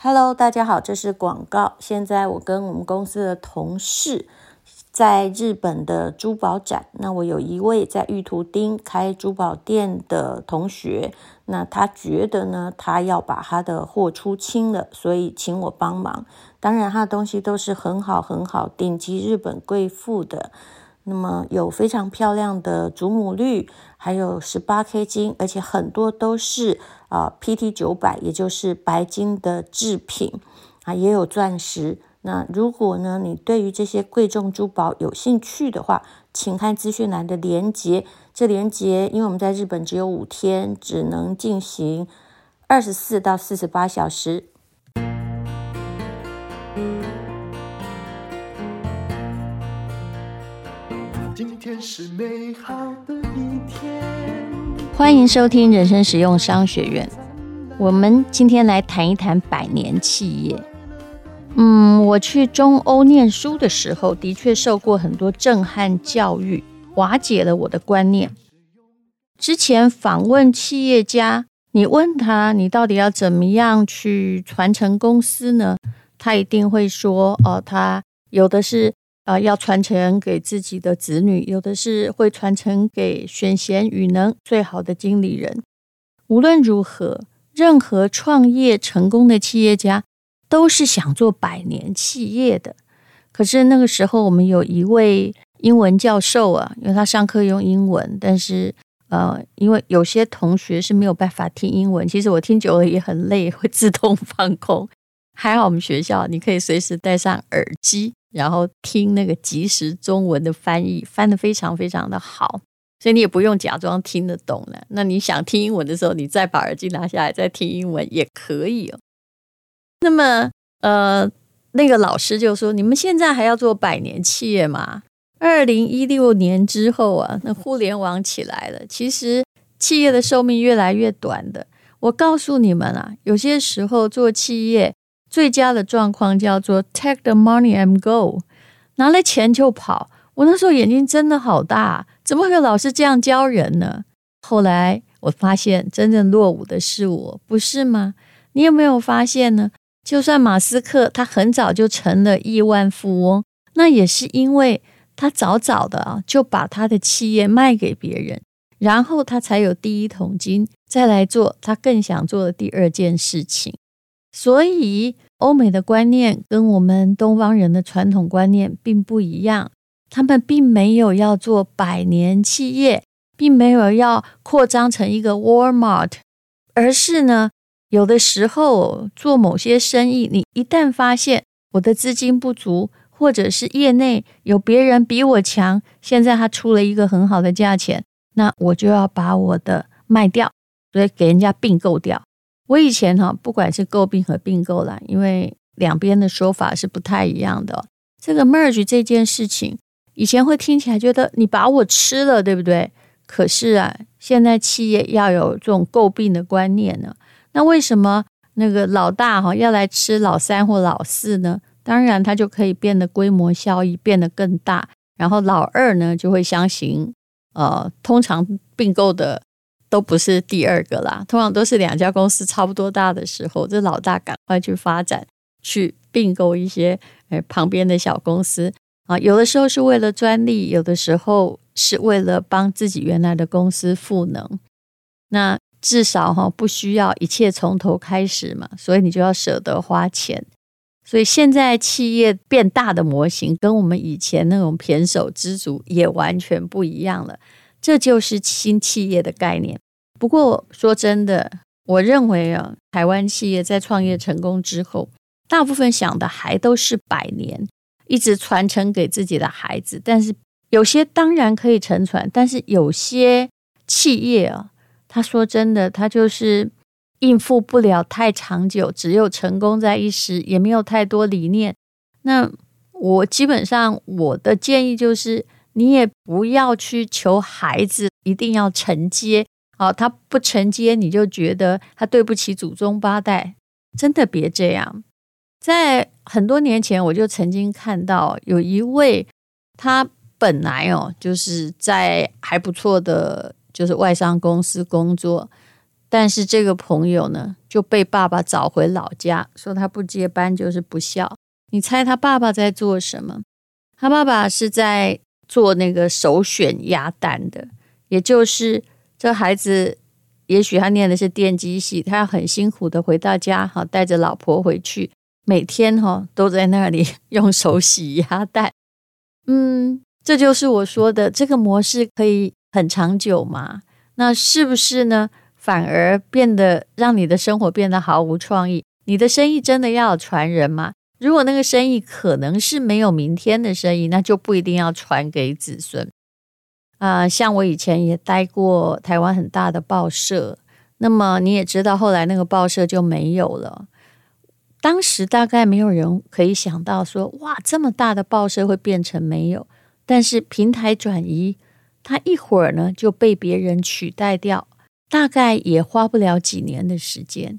Hello，大家好，这是广告。现在我跟我们公司的同事在日本的珠宝展。那我有一位在玉图町开珠宝店的同学，那他觉得呢，他要把他的货出清了，所以请我帮忙。当然，他的东西都是很好很好，顶级日本贵妇的。那么有非常漂亮的祖母绿，还有十八 K 金，而且很多都是啊 PT 九百，也就是白金的制品啊，也有钻石。那如果呢，你对于这些贵重珠宝有兴趣的话，请看资讯栏的连接。这连接，因为我们在日本只有五天，只能进行二十四到四十八小时。今天是美好的一天。欢迎收听人生实用商学院。我们今天来谈一谈百年企业。嗯，我去中欧念书的时候，的确受过很多震撼教育，瓦解了我的观念。之前访问企业家，你问他，你到底要怎么样去传承公司呢？他一定会说，哦，他有的是。啊，要传承给自己的子女，有的是会传承给选贤与能最好的经理人。无论如何，任何创业成功的企业家都是想做百年企业的。可是那个时候，我们有一位英文教授啊，因为他上课用英文，但是呃，因为有些同学是没有办法听英文，其实我听久了也很累，会自动放空。还好我们学校你可以随时戴上耳机。然后听那个即时中文的翻译，翻得非常非常的好，所以你也不用假装听得懂了。那你想听英文的时候，你再把耳机拿下来再听英文也可以哦。那么，呃，那个老师就说：“你们现在还要做百年企业吗？”二零一六年之后啊，那互联网起来了，其实企业的寿命越来越短的。我告诉你们啊，有些时候做企业。最佳的状况叫做 take the money and go，拿了钱就跑。我那时候眼睛真的好大，怎么会老师这样教人呢？后来我发现，真正落伍的是我，不是吗？你有没有发现呢？就算马斯克他很早就成了亿万富翁，那也是因为他早早的啊就把他的企业卖给别人，然后他才有第一桶金，再来做他更想做的第二件事情。所以，欧美的观念跟我们东方人的传统观念并不一样。他们并没有要做百年企业，并没有要扩张成一个 Walmart，而是呢，有的时候做某些生意，你一旦发现我的资金不足，或者是业内有别人比我强，现在他出了一个很好的价钱，那我就要把我的卖掉，所以给人家并购掉。我以前哈，不管是购并和并购啦，因为两边的说法是不太一样的。这个 merge 这件事情，以前会听起来觉得你把我吃了，对不对？可是啊，现在企业要有这种诟病的观念呢。那为什么那个老大哈要来吃老三或老四呢？当然，他就可以变得规模效益变得更大，然后老二呢就会相信，呃，通常并购的。都不是第二个啦，通常都是两家公司差不多大的时候，这老大赶快去发展，去并购一些呃旁边的小公司啊。有的时候是为了专利，有的时候是为了帮自己原来的公司赋能。那至少哈不需要一切从头开始嘛，所以你就要舍得花钱。所以现在企业变大的模型跟我们以前那种胼手之足也完全不一样了。这就是新企业的概念。不过说真的，我认为啊，台湾企业在创业成功之后，大部分想的还都是百年，一直传承给自己的孩子。但是有些当然可以承传，但是有些企业啊，他说真的，他就是应付不了太长久，只有成功在一时，也没有太多理念。那我基本上我的建议就是。你也不要去求孩子一定要承接，啊，他不承接你就觉得他对不起祖宗八代，真的别这样。在很多年前，我就曾经看到有一位，他本来哦就是在还不错的就是外商公司工作，但是这个朋友呢，就被爸爸找回老家，说他不接班就是不孝。你猜他爸爸在做什么？他爸爸是在做那个首选鸭蛋的，也就是这孩子，也许他念的是电机系，他要很辛苦的回到家，哈，带着老婆回去，每天哈都在那里用手洗鸭蛋。嗯，这就是我说的这个模式可以很长久吗？那是不是呢？反而变得让你的生活变得毫无创意？你的生意真的要传人吗？如果那个生意可能是没有明天的生意，那就不一定要传给子孙。啊、像我以前也待过台湾很大的报社，那么你也知道，后来那个报社就没有了。当时大概没有人可以想到说，哇，这么大的报社会变成没有。但是平台转移，它一会儿呢就被别人取代掉，大概也花不了几年的时间，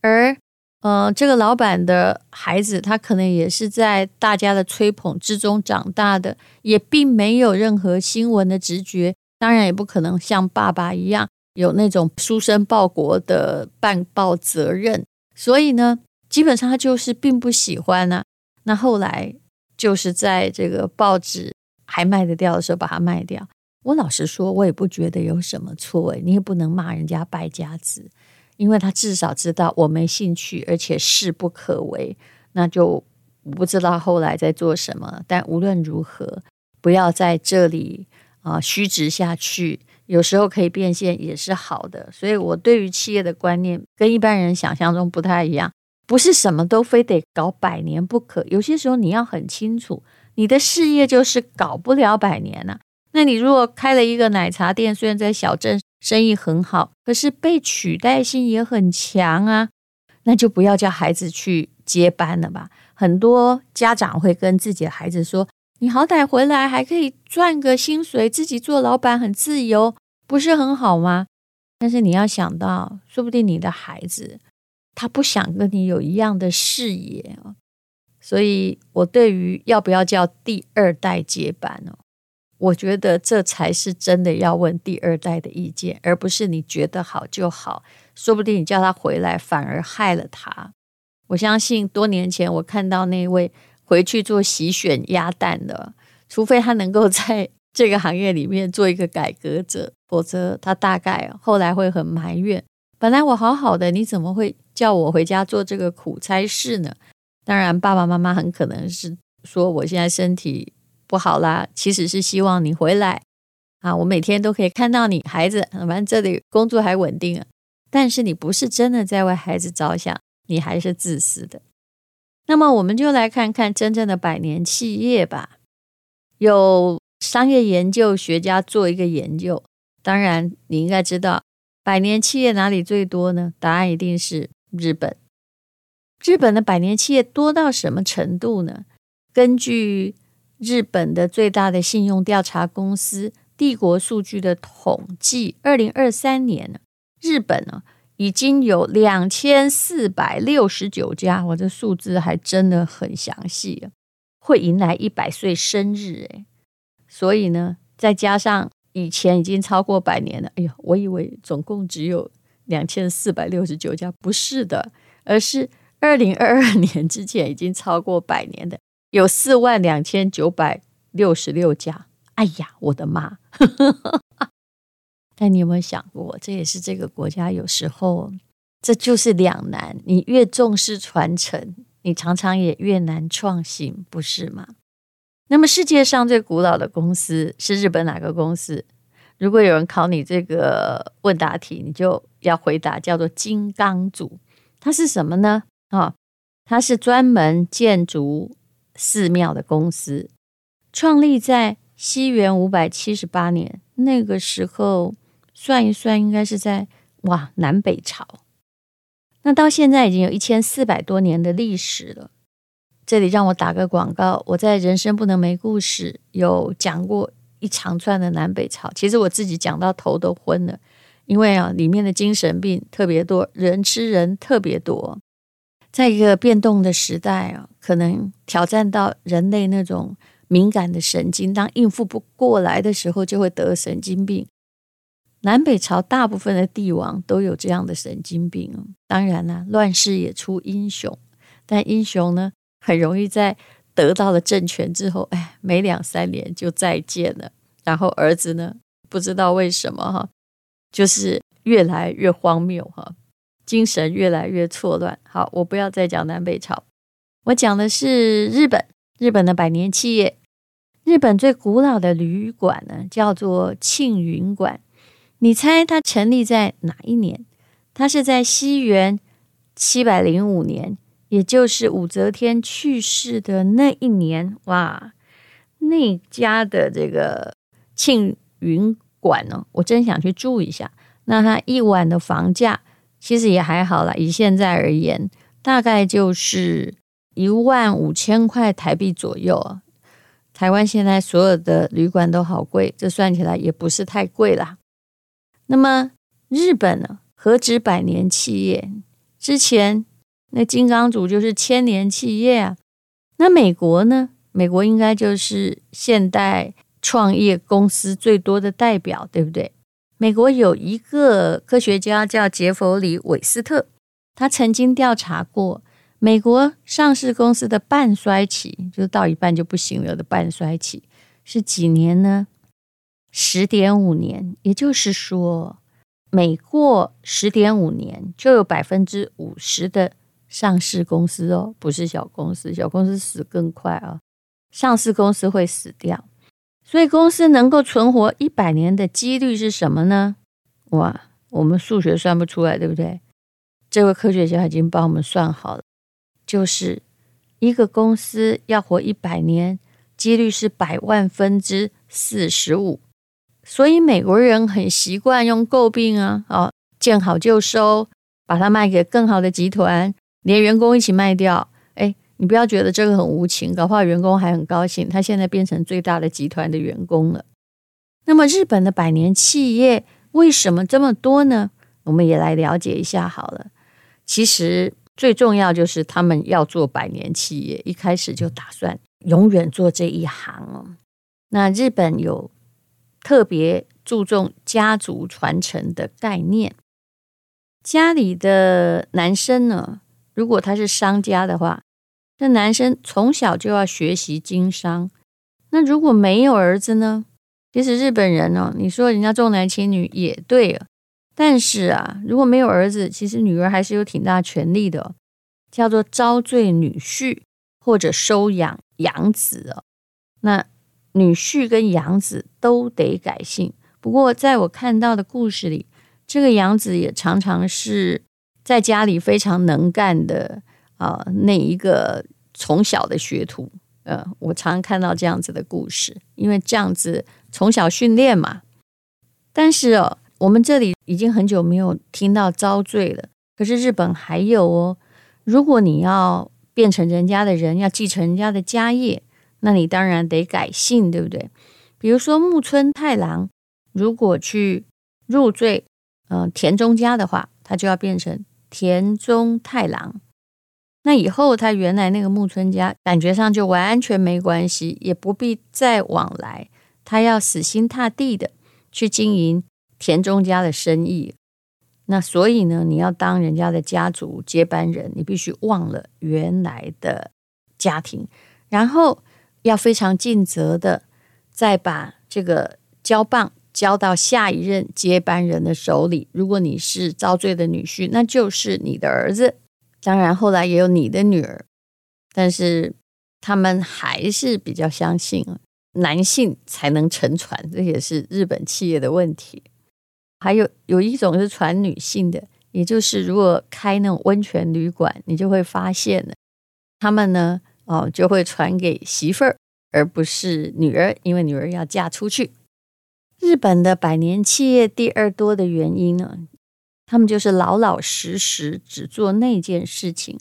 而。呃，这个老板的孩子，他可能也是在大家的吹捧之中长大的，也并没有任何新闻的直觉，当然也不可能像爸爸一样有那种书生报国的办报责任，所以呢，基本上他就是并不喜欢呢、那后来就是在这个报纸还卖得掉的时候把它卖掉。我老实说，我也不觉得有什么错诶，你也不能骂人家败家子。因为他至少知道我没兴趣，而且势不可为，那就不知道后来在做什么。但无论如何，不要在这里啊虚职下去。有时候可以变现也是好的。所以我对于企业的观念跟一般人想象中不太一样，不是什么都非得搞百年不可。有些时候你要很清楚，你的事业就是搞不了百年呐。那你如果开了一个奶茶店，虽然在小镇，生意很好，可是被取代性也很强啊，那就不要叫孩子去接班了吧。很多家长会跟自己的孩子说：“你好歹回来还可以赚个薪水，自己做老板很自由，不是很好吗？”但是你要想到，说不定你的孩子他不想跟你有一样的视野。所以我对于要不要叫第二代接班哦。我觉得这才是真的要问第二代的意见，而不是你觉得好就好。说不定你叫他回来，反而害了他。我相信多年前我看到那位回去做洗选鸭蛋的，除非他能够 在这个行业里面做一个改革者，否则他大概后来会很埋怨。本来我好好的，你怎么会叫我回家做这个苦差事呢？当然，爸爸妈妈很可能是说我现在身体。不好啦，其实是希望你回来啊！我每天都可以看到你孩子，反正这里工作还稳定啊。但是你不是真的在为孩子着想，你还是自私的。那么我们就来看看真正的百年企业吧。有商业研究学家做一个研究，当然你应该知道百年企业哪里最多呢？答案一定是日本。日本的百年企业多到什么程度呢？根据日本的最大的信用调查公司帝国数据的统计，二零二三年呢，日本呢已经有两千四百六十九家，我这数字还真的很详细啊，会迎来一百岁生日诶，所以呢，再加上以前已经超过百年了，哎呀，我以为总共只有两千四百六十九家，不是的，而是二零二二年之前已经超过百年的。有四万两千九百六十六家，哎呀，我的妈！但你有没有想过，这也是这个国家有时候，这就是两难。你越重视传承，你常常也越难创新，不是吗？那么世界上最古老的公司是日本哪个公司？如果有人考你这个问答题，你就要回答，叫做金刚组。它是什么呢？啊，它是专门建筑。寺庙的公司创立在西元五百七十八年，那个时候算一算，应该是在哇南北朝。那到现在已经有一千四百多年的历史了。这里让我打个广告，我在《人生不能没故事》有讲过一长串的南北朝，其实我自己讲到头都昏了，因为啊里面的精神病特别多，人吃人特别多。在一个变动的时代啊，可能挑战到人类那种敏感的神经，当应付不过来的时候，就会得神经病。南北朝大部分的帝王都有这样的神经病。当然啦，乱世也出英雄，但英雄呢，很容易在得到了政权之后，哎，没两三年就再见了。然后儿子呢，不知道为什么哈，就是越来越荒谬哈，精神越来越错乱。好，我不要再讲南北朝，我讲的是日本，日本的百年企业。日本最古老的旅馆呢，叫做庆云馆。你猜它成立在哪一年？它是在西元七百零五年，也就是武则天去世的那一年。哇，那家的这个庆云馆呢，我真想去住一下。那它一晚的房价其实也还好啦，以现在而言，大概就是一万五千块台币左右啊。台湾现在所有的旅馆都好贵，这算起来也不是太贵啦。那么日本呢，何止百年企业？之前那金刚组就是千年企业啊。那美国呢？美国应该就是现代创业公司最多的代表，对不对？美国有一个科学家叫杰弗里·韦斯特，他曾经调查过。美国上市公司的半衰期，就是到一半就不行了的半衰期，是几年呢？十点五年。也就是说，每过十点五年，就有百分之五十的上市公司哦，不是小公司，小公司死更快啊，上市公司会死掉。所以，公司能够存活一百年的几率是什么呢？哇，我们数学算不出来，对不对？这位科学家已经帮我们算好了。就是一个公司要活一百年，几率是百万分之四十五，所以美国人很习惯用诟病啊，哦，见好就收，把它卖给更好的集团，连员工一起卖掉。哎，你不要觉得这个很无情，搞不好员工还很高兴，他现在变成最大的集团的员工了。那么日本的百年企业为什么这么多呢？我们也来了解一下好了。其实。最重要就是他们要做百年企业，一开始就打算永远做这一行哦。那日本有特别注重家族传承的概念，家里的男生呢，如果他是商家的话，那男生从小就要学习经商。那如果没有儿子呢？其实日本人呢，你说人家重男轻女也对啊。但是啊，如果没有儿子，其实女儿还是有挺大权利的，叫做招赘女婿或者收养养子哦。那女婿跟养子都得改姓。不过在我看到的故事里，这个养子也常常是在家里非常能干的啊，那一个从小的学徒。呃，我常常看到这样子的故事，因为这样子从小训练嘛。但是哦。我们这里已经很久没有听到遭罪了，可是日本还有哦。如果你要变成人家的人，要继承人家的家业，那你当然得改姓，对不对？比如说木村太郎，如果去入赘，嗯、田中家的话，他就要变成田中太郎。那以后他原来那个木村家，感觉上就完全没关系，也不必再往来，他要死心塌地的去经营。田中家的生意，那所以呢，你要当人家的家族接班人，你必须忘了原来的家庭，然后要非常尽责的再把这个交棒交到下一任接班人的手里。如果你是遭罪的女婿，那就是你的儿子，当然后来也有你的女儿，但是他们还是比较相信男性才能承传，这也是日本企业的问题。还有有一种是传女性的，也就是如果开那种温泉旅馆，你就会发现了，他们呢，哦，就会传给媳妇儿，而不是女儿，因为女儿要嫁出去。日本的百年企业第二多的原因呢，他们就是老老实实只做那件事情，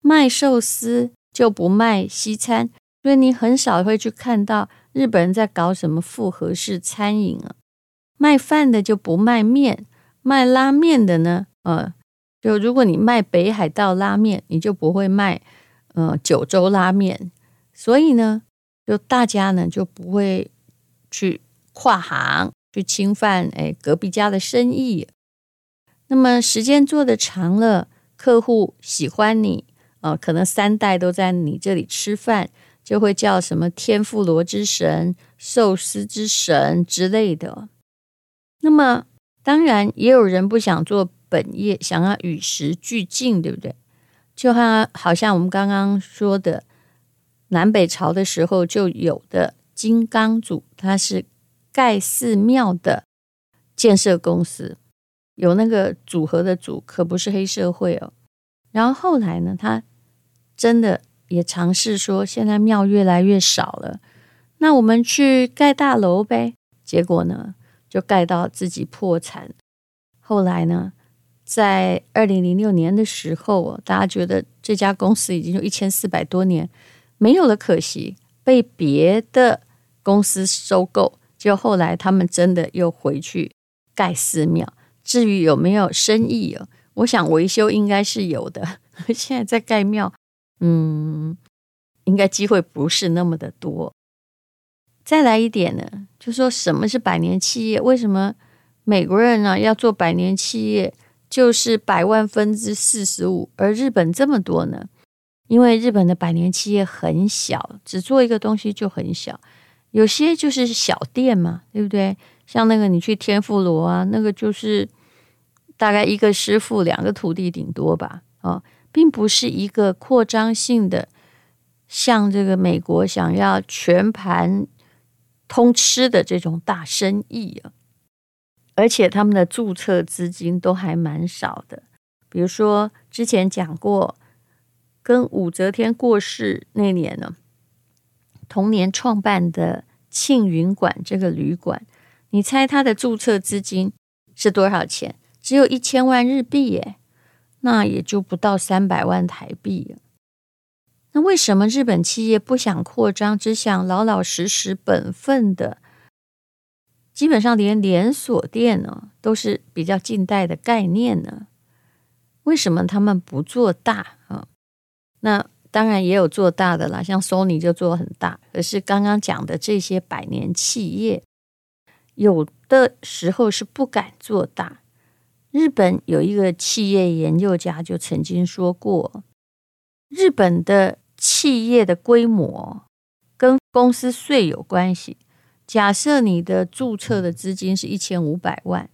卖寿司就不卖西餐，所以你很少会去看到日本人在搞什么复合式餐饮啊。卖饭的就不卖面，卖拉面的呢，呃，就如果你卖北海道拉面，你就不会卖呃九州拉面，所以呢，就大家呢就不会去跨行去侵犯哎隔壁家的生意。那么时间做得长了，客户喜欢你，呃，可能三代都在你这里吃饭，就会叫什么天妇罗之神、寿司之神之类的。那么当然也有人不想做本业，想要与时俱进，对不对？就好好像我们刚刚说的，南北朝的时候就有的金刚组，它是盖寺庙的建设公司。有那个组合的组，可不是黑社会哦。然后后来呢，他真的也尝试说，现在庙越来越少了，那我们去盖大楼呗。结果呢，就盖到自己破产。后来呢，在二零零六年的时候，大家觉得这家公司已经有一千四百多年没有了，可惜被别的公司收购。就后来他们真的又回去盖寺庙。至于有没有生意哦，我想维修应该是有的。现在在盖庙，嗯，应该机会不是那么的多。再来一点呢，就说什么是百年企业？为什么美国人呢要做百年企业，就是百万分之四十五，而日本这么多呢？因为日本的百年企业很小，只做一个东西就很小，有些就是小店嘛，对不对？像那个你去天妇罗啊，那个就是大概一个师傅两个徒弟顶多吧，哦，并不是一个扩张性的，像这个美国想要全盘通吃的这种大生意啊，而且他们的注册资金都还蛮少的。比如说之前讲过，跟武则天过世那年呢，同年创办的庆云馆这个旅馆。你猜他的注册资金是多少钱？只有一千万日币耶，那也就不到三百万台币。那为什么日本企业不想扩张，只想老老实实本分的？基本上连连锁店呢，都是比较近代的概念呢？为什么他们不做大啊？那当然也有做大的啦，像 Sony 就做很大。可是刚刚讲的这些百年企业。有的时候是不敢做大。日本有一个企业研究家就曾经说过，日本的企业的规模跟公司税有关系。假设你的注册的资金是一千五百万，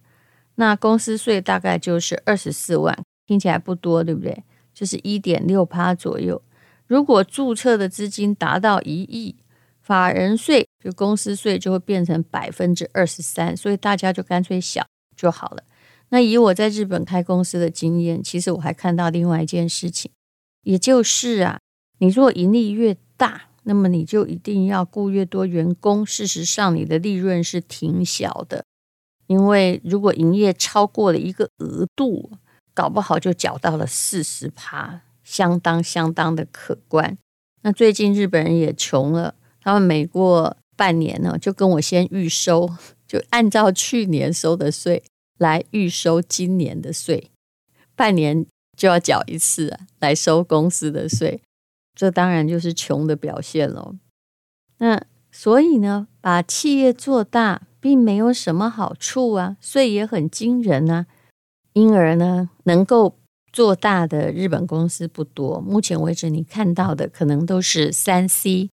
那公司税大概就是二十四万，听起来不多，对不对？就是一点六趴左右。如果注册的资金达到一亿，法人税就公司税就会变成百分之二十三，所以大家就干脆小就好了。那以我在日本开公司的经验，其实我还看到另外一件事情，也就是啊，你若盈利越大，那么你就一定要雇越多员工。事实上，你的利润是挺小的，因为如果营业超过了一个额度，搞不好就缴到了四十趴，相当相当的可观。那最近日本人也穷了。他们每过半年呢，就跟我先预收，就按照去年收的税来预收今年的税，半年就要缴一次，来收公司的税。这当然就是穷的表现了。那所以呢，把企业做大并没有什么好处啊，税也很惊人啊。因而呢，能够做大的日本公司不多。目前为止，你看到的可能都是三 C。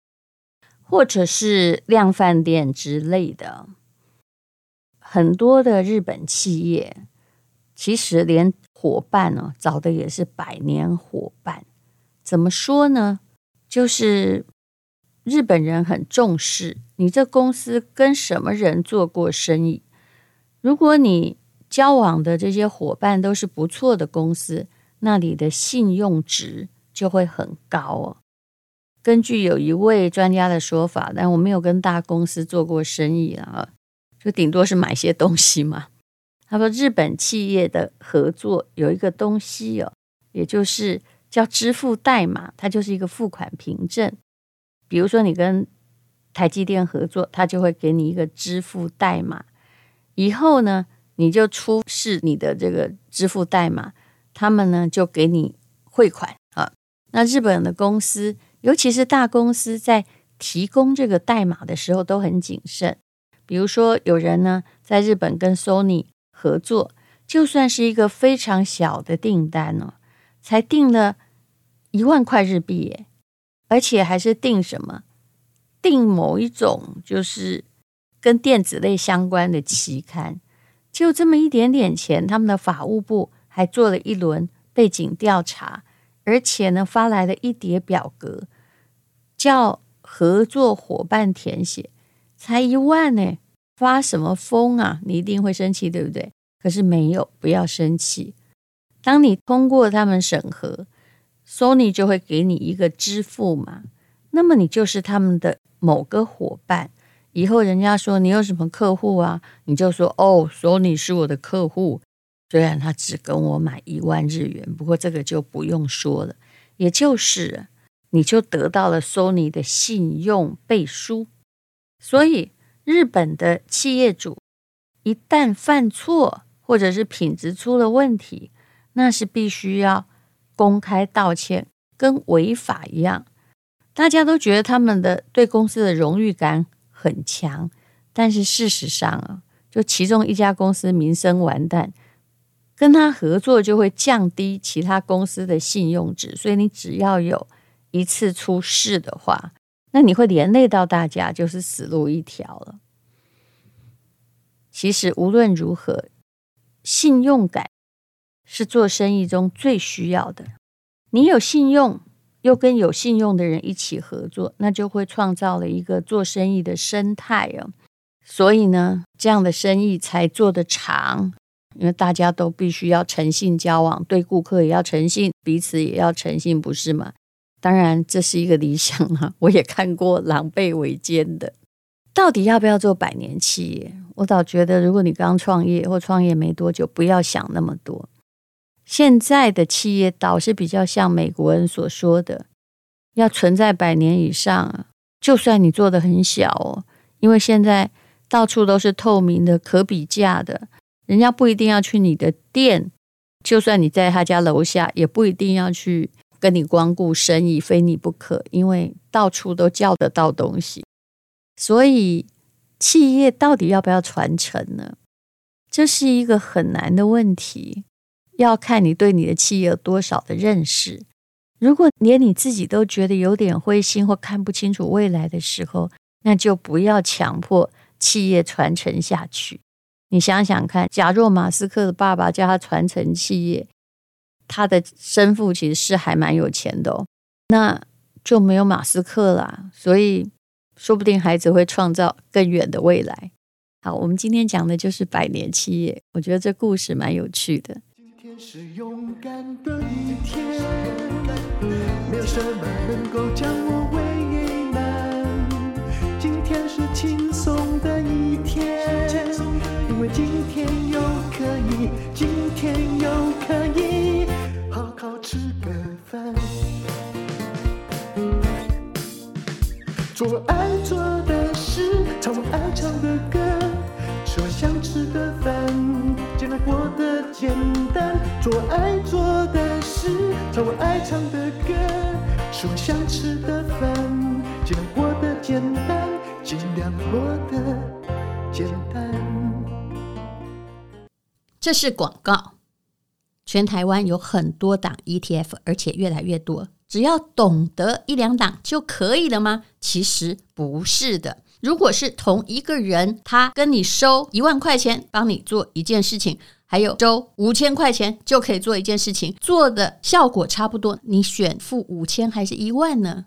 或者是量贩店之类的，很多的日本企业其实连伙伴呢找的也是百年伙伴。怎么说呢？就是日本人很重视你这公司跟什么人做过生意。如果你交往的这些伙伴都是不错的公司，那你的信用值就会很高哦。根据有一位专家的说法，但我没有跟大公司做过生意啊，就顶多是买些东西嘛。他说，日本企业的合作有一个东西哦，也就是叫支付代码，它就是一个付款凭证。比如说你跟台积电合作，他就会给你一个支付代码，以后呢，你就出示你的这个支付代码，他们呢就给你汇款啊。那日本的公司。尤其是大公司在提供这个代码的时候都很谨慎，比如说，有人呢在日本跟 Sony 合作，就算是一个非常小的订单哦，才订了一万块日币耶，而且还是订什么？订某一种就是跟电子类相关的期刊，就这么一点点钱，他们的法务部还做了一轮背景调查，而且呢发来了一叠表格，叫合作伙伴填写。才一万呢，发什么疯啊？你一定会生气，对不对？可是没有，不要生气。当你通过他们审核，Sony 就会给你一个支付码，那么你就是他们的某个伙伴。以后人家说你有什么客户啊，你就说哦，Sony 是我的客户。虽然他只跟我买一万日元，不过这个就不用说了，也就是你就得到了 Sony 的信用背书。所以，日本的企业主一旦犯错，或者是品质出了问题，那是必须要公开道歉，跟违法一样。大家都觉得他们的对公司的荣誉感很强，但是事实上啊，就其中一家公司名声完蛋，跟他合作就会降低其他公司的信用值。所以，你只要有一次出事的话，那你会连累到大家，就是死路一条了。其实无论如何，信用感是做生意中最需要的。你有信用，又跟有信用的人一起合作，那就会创造了一个做生意的生态哦。所以呢，这样的生意才做得长，因为大家都必须要诚信交往，对顾客也要诚信，彼此也要诚信，不是吗？当然，这是一个理想啊！我也看过狼狈为奸的。到底要不要做百年企业？我倒觉得，如果你刚创业或创业没多久，不要想那么多。现在的企业倒是比较像美国人所说的，要存在百年以上。就算你做的很小哦，因为现在到处都是透明的、可比价的，人家不一定要去你的店，就算你在他家楼下，也不一定要去。跟你光顾生意，非你不可，因为到处都叫得到东西。所以，企业到底要不要传承呢？这是一个很难的问题，要看你对你的企业有多少的认识。如果连你自己都觉得有点灰心或看不清楚未来的时候，那就不要强迫企业传承下去。你想想看，假若马斯克的爸爸叫他传承企业，他的生父其实是还蛮有钱的哦，那就没有马斯克了，所以说不定孩子会创造更远的未来。好，我们今天讲的就是百年企业，我觉得这故事蛮有趣的。是勇敢的一天，没有什么能够将我为难。今天是轻松做爱做的事，唱我爱唱的歌，吃我想吃的饭，尽量过得简单，尽量过得简单。这是广告。全台湾有很多档 ETF，而且越来越多。只要懂得一两档就可以了吗？其实不是的。如果是同一个人，他跟你收一万块钱，帮你做一件事情。还有周五千块钱就可以做一件事情，做的效果差不多，你选付五千还是一万呢？